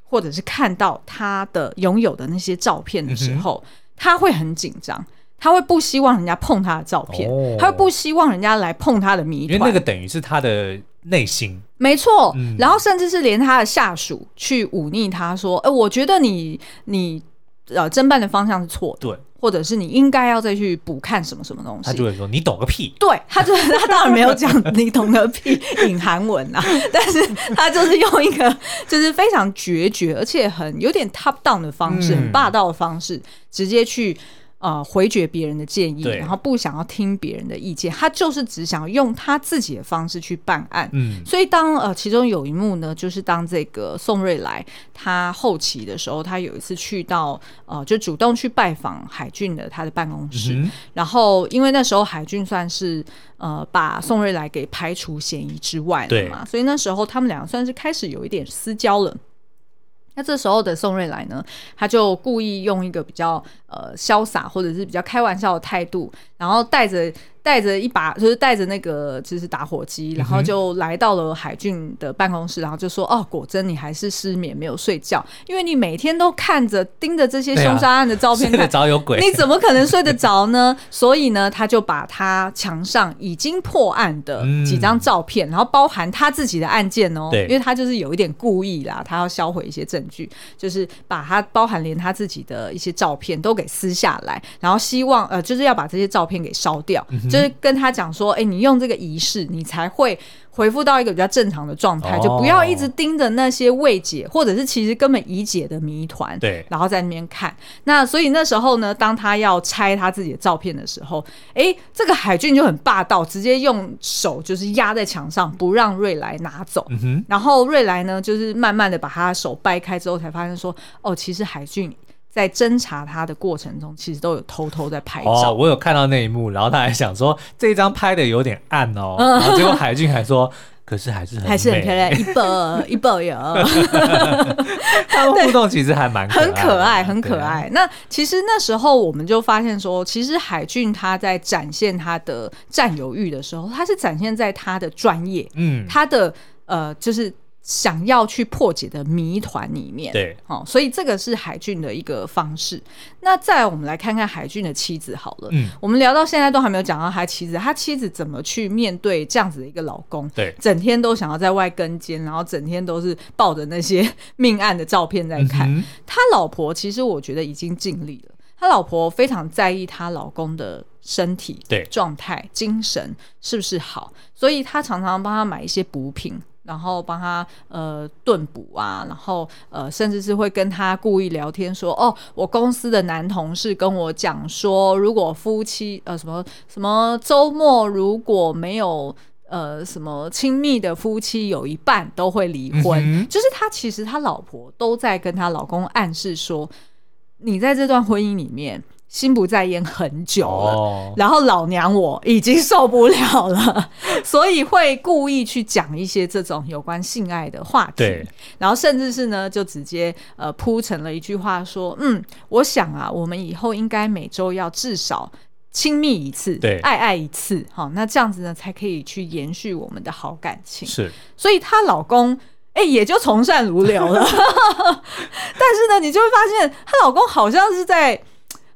或者是看到他的拥有的那些照片的时候，嗯、他会很紧张。他会不希望人家碰他的照片，哦、他会不希望人家来碰他的谜团，因为那个等于是他的内心。没错，嗯、然后甚至是连他的下属去忤逆他说：“哎，我觉得你你呃侦办的方向是错的，对，或者是你应该要再去补看什么什么东西。”他就会说：“你懂个屁！”对，他就 <laughs> 他当然没有讲“你懂个屁” <laughs> 隐含文啊，但是他就是用一个就是非常决绝，而且很有点 top down 的方式，嗯、很霸道的方式，直接去。呃，回绝别人的建议，然后不想要听别人的意见，他就是只想用他自己的方式去办案。嗯，所以当呃，其中有一幕呢，就是当这个宋瑞来他后期的时候，他有一次去到呃，就主动去拜访海俊的他的办公室，嗯、然后因为那时候海俊算是呃把宋瑞来给排除嫌疑之外了嘛，所以那时候他们俩算是开始有一点私交了。那这时候的宋瑞来呢，他就故意用一个比较呃潇洒或者是比较开玩笑的态度，然后带着。带着一把，就是带着那个就是打火机，然后就来到了海俊的办公室，然后就说：“哦，果真你还是失眠，没有睡觉，因为你每天都看着盯着这些凶杀案的照片，<laughs> 睡得着有鬼，你怎么可能睡得着呢？”所以呢，他就把他墙上已经破案的几张照片，然后包含他自己的案件哦，因为他就是有一点故意啦，他要销毁一些证据，就是把他包含连他自己的一些照片都给撕下来，然后希望呃，就是要把这些照片给烧掉。就是跟他讲说，哎、欸，你用这个仪式，你才会回复到一个比较正常的状态，哦、就不要一直盯着那些未解或者是其实根本已解的谜团，对，然后在那边看。那所以那时候呢，当他要拆他自己的照片的时候，哎、欸，这个海俊就很霸道，直接用手就是压在墙上，不让瑞来拿走。嗯、然后瑞来呢，就是慢慢的把他手掰开之后，才发现说，哦，其实海俊。在侦查他的过程中，其实都有偷偷在拍照。哦，我有看到那一幕，然后他还想说这一张拍的有点暗哦，嗯、然后结果海俊还说，可是还是很还是很漂亮，一波一波有。<laughs> 他们互动其实还蛮很可爱，很可爱。啊、那其实那时候我们就发现说，其实海俊他在展现他的占有欲的时候，他是展现在他的专业，嗯，他的呃就是。想要去破解的谜团里面，对，哦，所以这个是海俊的一个方式。那再来我们来看看海俊的妻子好了，嗯，我们聊到现在都还没有讲到他妻子，他妻子怎么去面对这样子的一个老公？对，整天都想要在外跟监，然后整天都是抱着那些命案的照片在看。嗯，他老婆其实我觉得已经尽力了，他老婆非常在意他老公的身体、对状态、精神是不是好，所以他常常帮他买一些补品。然后帮他呃炖补啊，然后呃甚至是会跟他故意聊天说哦，我公司的男同事跟我讲说，如果夫妻呃什么什么周末如果没有呃什么亲密的夫妻，有一半都会离婚。嗯。就是他其实他老婆都在跟他老公暗示说，你在这段婚姻里面。心不在焉很久了，oh. 然后老娘我已经受不了了，<laughs> 所以会故意去讲一些这种有关性爱的话题，然后甚至是呢，就直接呃铺成了一句话说，嗯，我想啊，我们以后应该每周要至少亲密一次，对，爱爱一次，好，那这样子呢才可以去延续我们的好感情，是，所以她老公哎、欸、也就从善如流了，<laughs> 但是呢，你就会发现她老公好像是在。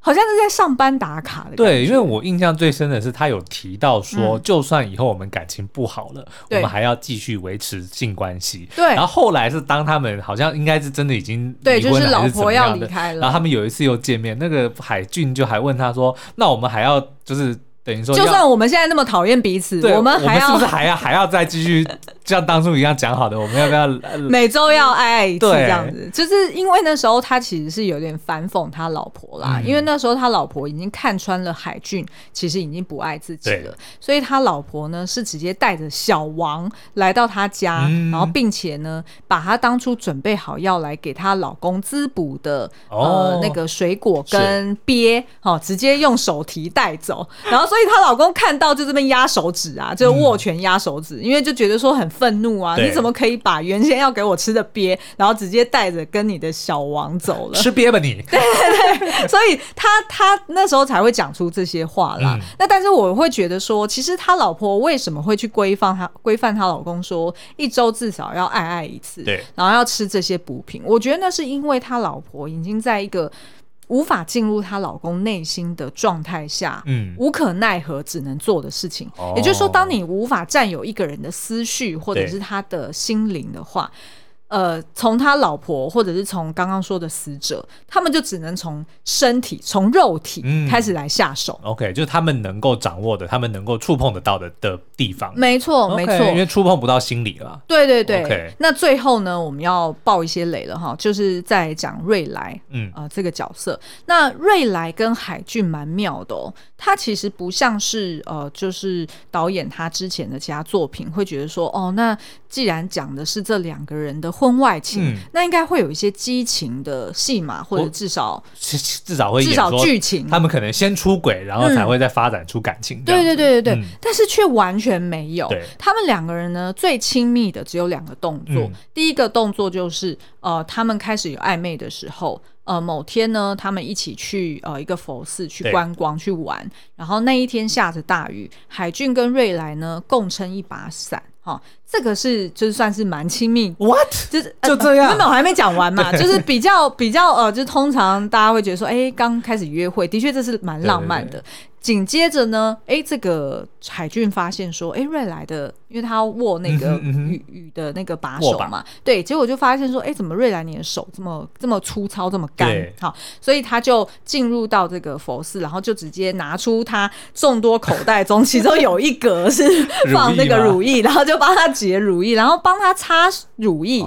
好像是在上班打卡的。对，因为我印象最深的是他有提到说，嗯、就算以后我们感情不好了，我们还要继续维持性关系。对。然后后来是当他们好像应该是真的已经离婚了，老婆要离开了，然后他们有一次又见面，那个海俊就还问他说：“那我们还要就是？”等于说，就算我们现在那么讨厌彼此，我们还要是不是还要还要再继续像当初一样讲好的？我们要不要每周要爱爱一次这样子？就是因为那时候他其实是有点反讽他老婆啦，嗯、因为那时候他老婆已经看穿了海俊其实已经不爱自己了，所以他老婆呢是直接带着小王来到他家，嗯、然后并且呢把他当初准备好要来给他老公滋补的、哦、呃那个水果跟鳖，哦、直接用手提带走，然后。所以她老公看到就这边压手指啊，就握拳压手指，嗯、因为就觉得说很愤怒啊，你怎么可以把原先要给我吃的鳖，然后直接带着跟你的小王走了？吃鳖吧你！<laughs> 对对对，所以他他那时候才会讲出这些话啦。嗯、那但是我会觉得说，其实他老婆为什么会去规范他规范他老公说一周至少要爱爱一次，对，然后要吃这些补品？我觉得那是因为他老婆已经在一个。无法进入她老公内心的状态下，嗯，无可奈何只能做的事情，哦、也就是说，当你无法占有一个人的思绪或者是他的心灵的话。呃，从他老婆，或者是从刚刚说的死者，他们就只能从身体、从肉体开始来下手。嗯、OK，就是他们能够掌握的，他们能够触碰得到的的地方。没错，没错 Okay，因为触碰不到心理了。对对对。OK，那最后呢，我们要爆一些雷了哈，就是在讲瑞来，嗯啊、呃，这个角色。那瑞来跟海俊蛮妙的哦，他其实不像是呃，就是导演他之前的其他作品会觉得说，哦，那既然讲的是这两个人的。婚外情，嗯、那应该会有一些激情的戏码，或者至少至少会至少剧情，他们可能先出轨，然后才会再发展出感情。对对对对对，嗯、但是却完全没有。他们两个人呢，最亲密的只有两个动作。嗯、第一个动作就是呃，他们开始有暧昧的时候，呃，某天呢，他们一起去呃一个佛寺去观光去玩，然后那一天下着大雨，海俊跟瑞来呢共撑一把伞。哈，这个是就是算是蛮亲密，what？就是就这样，根本我还没讲完嘛，就是比较比较呃，就通常大家会觉得说，哎，刚开始约会，的确这是蛮浪漫的。紧接着呢，哎，这个海俊发现说，哎，瑞来的，因为他握那个雨雨的那个把手嘛，对，结果就发现说，哎，怎么瑞来你的手这么这么粗糙，这么干？好，所以他就进入到这个佛寺，然后就直接拿出他众多口袋中，<laughs> 其中有一格是 <laughs> 放那个乳液，然后就帮他洁乳液，然后帮他擦乳液，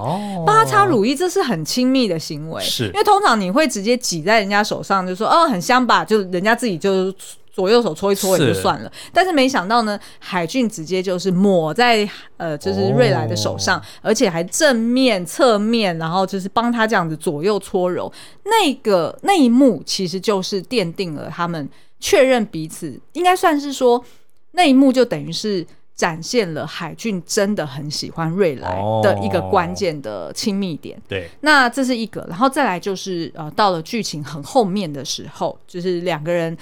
帮他擦乳液，这是很亲密的行为，是。因为通常你会直接挤在人家手上，就说，哦，很香吧，就人家自己就。左右手搓一搓也就算了，是但是没想到呢，海俊直接就是抹在呃，就是瑞来的手上，哦、而且还正面、侧面，然后就是帮他这样子左右搓揉。那个那一幕其实就是奠定了他们确认彼此，应该算是说那一幕就等于是展现了海俊真的很喜欢瑞来的一个关键的亲密点。对、哦，那这是一个，然后再来就是呃，到了剧情很后面的时候，就是两个人。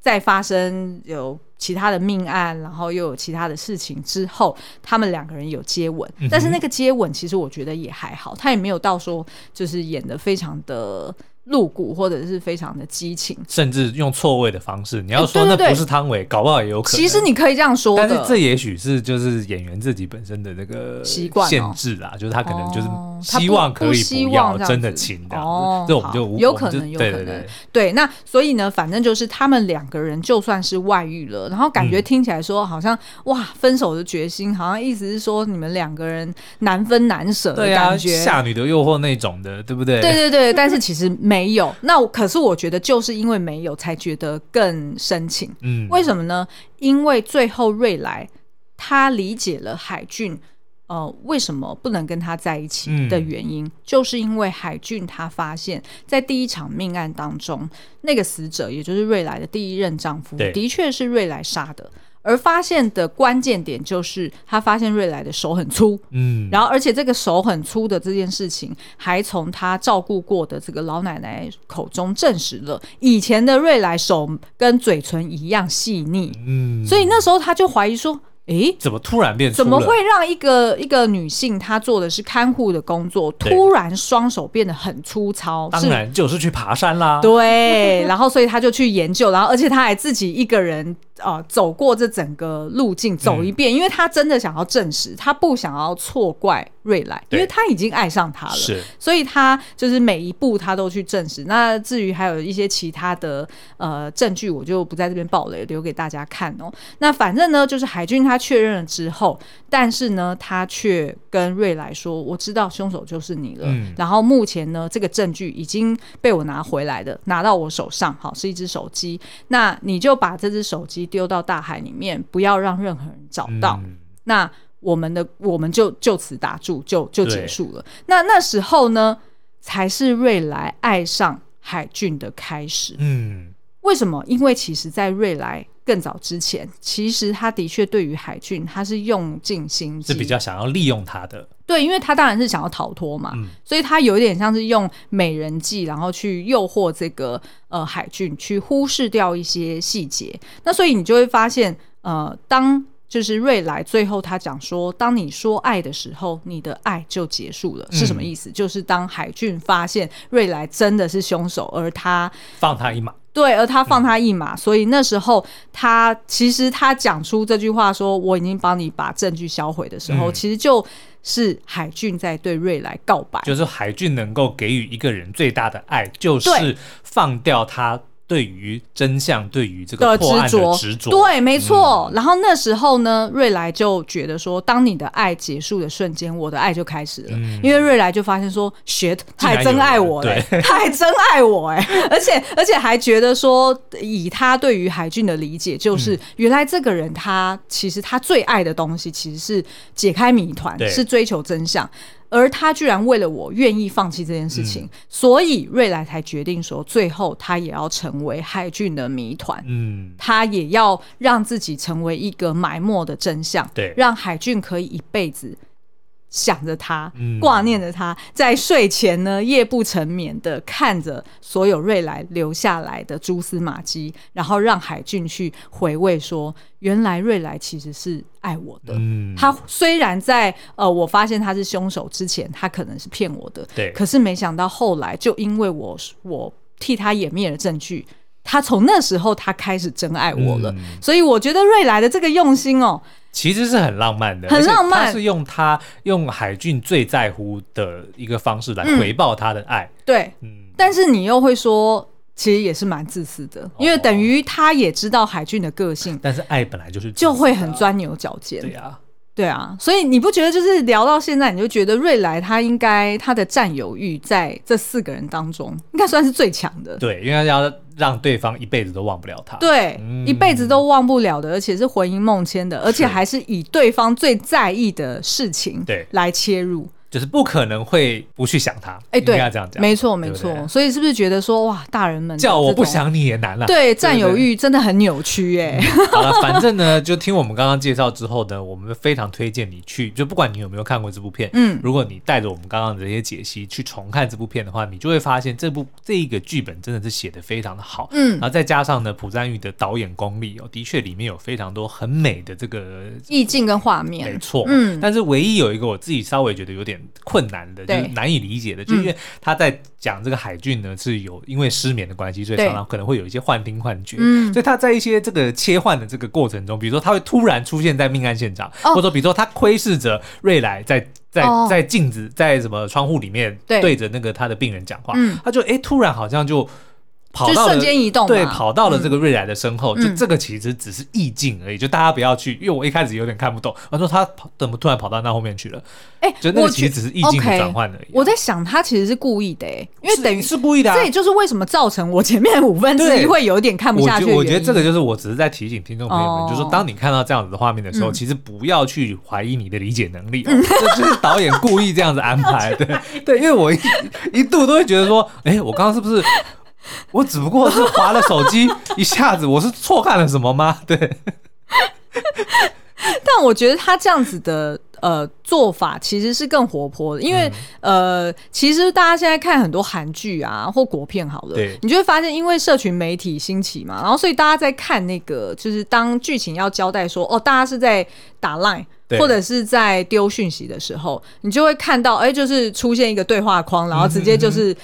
在发生有其他的命案，然后又有其他的事情之后，他们两个人有接吻，嗯、但是那个接吻其实我觉得也还好，他也没有到说就是演的非常的。露骨或者是非常的激情，甚至用错位的方式。你要说那不是汤唯，搞不好也有可能。其实你可以这样说，但是这也许是就是演员自己本身的那个习惯限制啦，就是他可能就是希望可以不要真的亲的。哦，这我们就有可能有可能对。那所以呢，反正就是他们两个人就算是外遇了，然后感觉听起来说好像哇分手的决心，好像意思是说你们两个人难分难舍的感觉，夏女的诱惑那种的，对不对？对对对，但是其实没。没有，那可是我觉得就是因为没有，才觉得更深情。嗯，为什么呢？因为最后瑞来他理解了海俊，呃，为什么不能跟他在一起的原因，嗯、就是因为海俊他发现，在第一场命案当中，那个死者也就是瑞来的第一任丈夫，的确是瑞来杀的。而发现的关键点就是，他发现瑞来的手很粗，嗯，然后而且这个手很粗的这件事情，还从他照顾过的这个老奶奶口中证实了，以前的瑞来手跟嘴唇一样细腻，嗯，所以那时候他就怀疑说，诶，怎么突然变？怎么会让一个一个女性她做的是看护的工作，突然双手变得很粗糙？当然就是去爬山啦。对，然后所以她就去研究，然后而且她还自己一个人。呃，走过这整个路径走一遍，嗯，因为他真的想要证实，他不想要错怪瑞来，因为他已经爱上他了，是，所以他就是每一步他都去证实。那至于还有一些其他的呃证据，我就不在这边爆雷，留给大家看哦。那反正呢，就是海军他确认了之后，但是呢，他却跟瑞来说：“我知道凶手就是你了。嗯”然后目前呢，这个证据已经被我拿回来的，拿到我手上，好，是一只手机。那你就把这只手机。丢到大海里面，不要让任何人找到。嗯、那我们的我们就就此打住，就就结束了。那那时候呢，才是瑞来爱上海俊的开始。嗯，为什么？因为其实，在瑞来更早之前，其实他的确对于海俊，他是用尽心机，是比较想要利用他的。对，因为他当然是想要逃脱嘛，嗯、所以他有一点像是用美人计，然后去诱惑这个呃海俊，去忽视掉一些细节。那所以你就会发现，呃，当就是瑞来最后他讲说，当你说爱的时候，你的爱就结束了，是什么意思？嗯、就是当海俊发现瑞来真的是凶手，而他放他一马。对，而他放他一马，嗯、所以那时候他其实他讲出这句话说“我已经帮你把证据销毁”的时候，嗯、其实就是海俊在对瑞来告白，就是海俊能够给予一个人最大的爱，就是放掉他。对于真相，对于这个破案的执着，对，没错。嗯、然后那时候呢，瑞来就觉得说，当你的爱结束的瞬间，我的爱就开始了。嗯、因为瑞来就发现说，shit，他还真爱我嘞，他还真爱我哎，而且而且还觉得说，以他对于海俊的理解，就是、嗯、原来这个人他其实他最爱的东西，其实是解开谜团，是追求真相。而他居然为了我愿意放弃这件事情，嗯、所以瑞来才决定说，最后他也要成为海俊的谜团。嗯，他也要让自己成为一个埋没的真相，对，让海俊可以一辈子。想着他，挂念着他，在睡前呢，夜不成眠的看着所有瑞来留下来的蛛丝马迹，然后让海俊去回味说，原来瑞来其实是爱我的。嗯，他虽然在呃，我发现他是凶手之前，他可能是骗我的，对，可是没想到后来就因为我我替他掩灭了证据，他从那时候他开始真爱我了。嗯，所以我觉得瑞来的这个用心哦。其实是很浪漫的，很浪漫。他是用他用海俊最在乎的一个方式来回报他的爱。嗯、对，嗯。但是你又会说，其实也是蛮自私的，哦、因为等于他也知道海俊的个性。但是爱本来就是、啊、就会很钻牛角尖。对啊，对啊。所以你不觉得就是聊到现在，你就觉得瑞来他应该他的占有欲在这四个人当中应该算是最强的。对，因为要。让对方一辈子都忘不了他，对，嗯、一辈子都忘不了的，而且是魂萦梦牵的，而且还是以对方最在意的事情对来切入。就是不可能会不去想他，哎，对，应该这样讲，没错，没错。所以是不是觉得说，哇，大人们叫我不想你也难了？对，占有欲真的很扭曲，哎。好了，反正呢，就听我们刚刚介绍之后呢，我们非常推荐你去，就不管你有没有看过这部片，嗯，如果你带着我们刚刚的这些解析去重看这部片的话，你就会发现这部这一个剧本真的是写的非常的好，嗯，然后再加上呢，朴赞郁的导演功力哦，的确里面有非常多很美的这个意境跟画面，没错，嗯，但是唯一有一个我自己稍微觉得有点困难的。就是难以理解的，就因为他在讲这个海俊呢是有因为失眠的关系，所以常常可能会有一些幻听幻觉。嗯，所以他在一些这个切换的这个过程中，比如说他会突然出现在命案现场，或者说比如说他窥视着瑞来在在在镜子在什么窗户里面对着那个他的病人讲话，他就哎突然好像就。跑到瞬间移动，对，跑到了这个瑞来的身后，就这个其实只是意境而已，就大家不要去，因为我一开始有点看不懂，我说他跑怎么突然跑到那后面去了？哎，就那个其实只是意境的转换而已。我在想，他其实是故意的，哎，因为等于是故意的，这也就是为什么造成我前面五分之一会有点看不下去。我觉得这个就是我只是在提醒听众朋友们，就是说，当你看到这样子的画面的时候，其实不要去怀疑你的理解能力，这 <laughs> 就是导演故意这样子安排，对 <laughs> 对，因为我一一度都会觉得说，哎，我刚刚是不是？<laughs> 我只不过是滑了手机一下子，我是错看了什么吗？<laughs> 对。<laughs> 但我觉得他这样子的呃做法其实是更活泼的，因为、嗯、呃，其实大家现在看很多韩剧啊或国片好了，你就会发现，因为社群媒体兴起嘛，然后所以大家在看那个，就是当剧情要交代说，哦，大家是在打 line 或者是在丢讯息的时候，你就会看到，哎，就是出现一个对话框，然后直接就是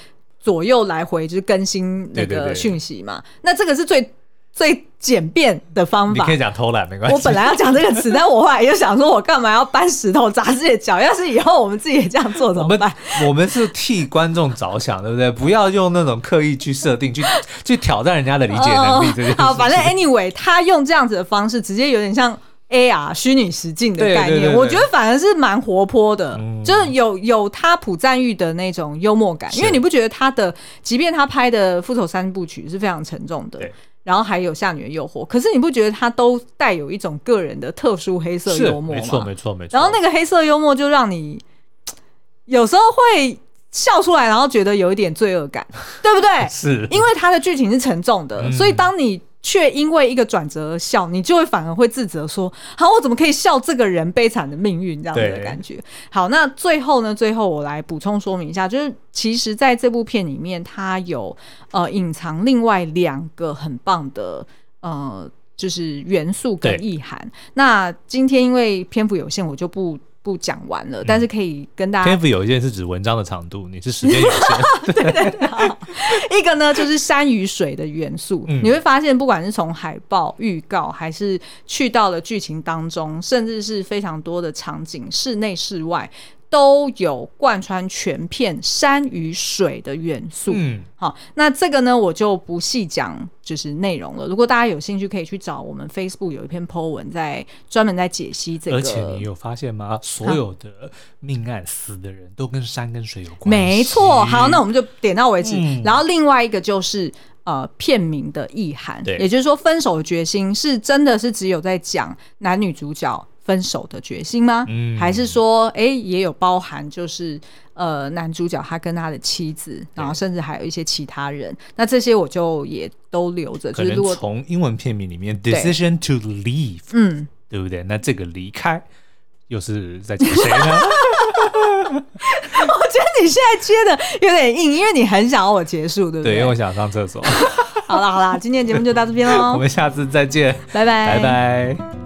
左右来回就是更新那个讯息嘛，那这个是最。最简便的方法，你可以讲偷懒没关系。我本来要讲这个词，但我后来又想说，我干嘛要搬石头砸自己的脚？要是以后我们自己也这样做怎么办？我们，是替观众着想，对不对？不要用那种刻意去设定、去去挑战人家的理解能力。这好，反正 anyway，他用这样子的方式，直接有点像 AR 虚拟实境的概念。我觉得反而是蛮活泼的，嗯、就是有有他朴赞玉的那种幽默感。因为你不觉得他的，即便他拍的《复仇三部曲》是非常沉重的。然后还有《夏女的诱惑》，可是你不觉得他都带有一种个人的特殊黑色幽默吗？没错，没错，没错。然后那个黑色幽默就让你有时候会笑出来，然后觉得有一点罪恶感，对不对？<laughs> 是，因为他的剧情是沉重的，嗯、所以当你。却因为一个转折而笑，你就会反而会自责说：“好，我怎么可以笑这个人悲惨的命运？”这样子的感觉。好，那最后呢？最后我来补充说明一下，就是其实在这部片里面，它有呃隐藏另外两个很棒的呃，就是元素跟意涵。那今天因为篇幅有限，我就不。不讲完了，但是可以跟大家。篇幅有限是指文章的长度，你是时间有限。<laughs> 对对对，好。一个呢就是山与水的元素，嗯、你会发现，不管是从海报、预告，还是去到了剧情当中，甚至是非常多的场景，室内、室外。都有贯穿全片山与水的元素。嗯，好，那这个呢，我就不细讲，就是内容了。如果大家有兴趣，可以去找我们 Facebook 有一篇 po 文，在专门在解析这个。而且你有发现吗？所有的命案死的人都跟山跟水有关系。没错。好，那我们就点到为止。嗯、然后另外一个就是呃片名的意涵，也就是说分手的决心是真的是只有在讲男女主角。分手的决心吗？嗯，还是说，哎、欸，也有包含，就是呃，男主角他跟他的妻子，然后甚至还有一些其他人。那这些我就也都留着。就是如果从英文片名里面，decision to leave，嗯，对不对？那这个离开又是在讲谁呢？<laughs> 我觉得你现在接的有点硬，因为你很想要我结束，对不对？对，因为我想上厕所。<laughs> 好了好了，今天的节目就到这边喽，<laughs> 我们下次再见，拜拜，拜拜。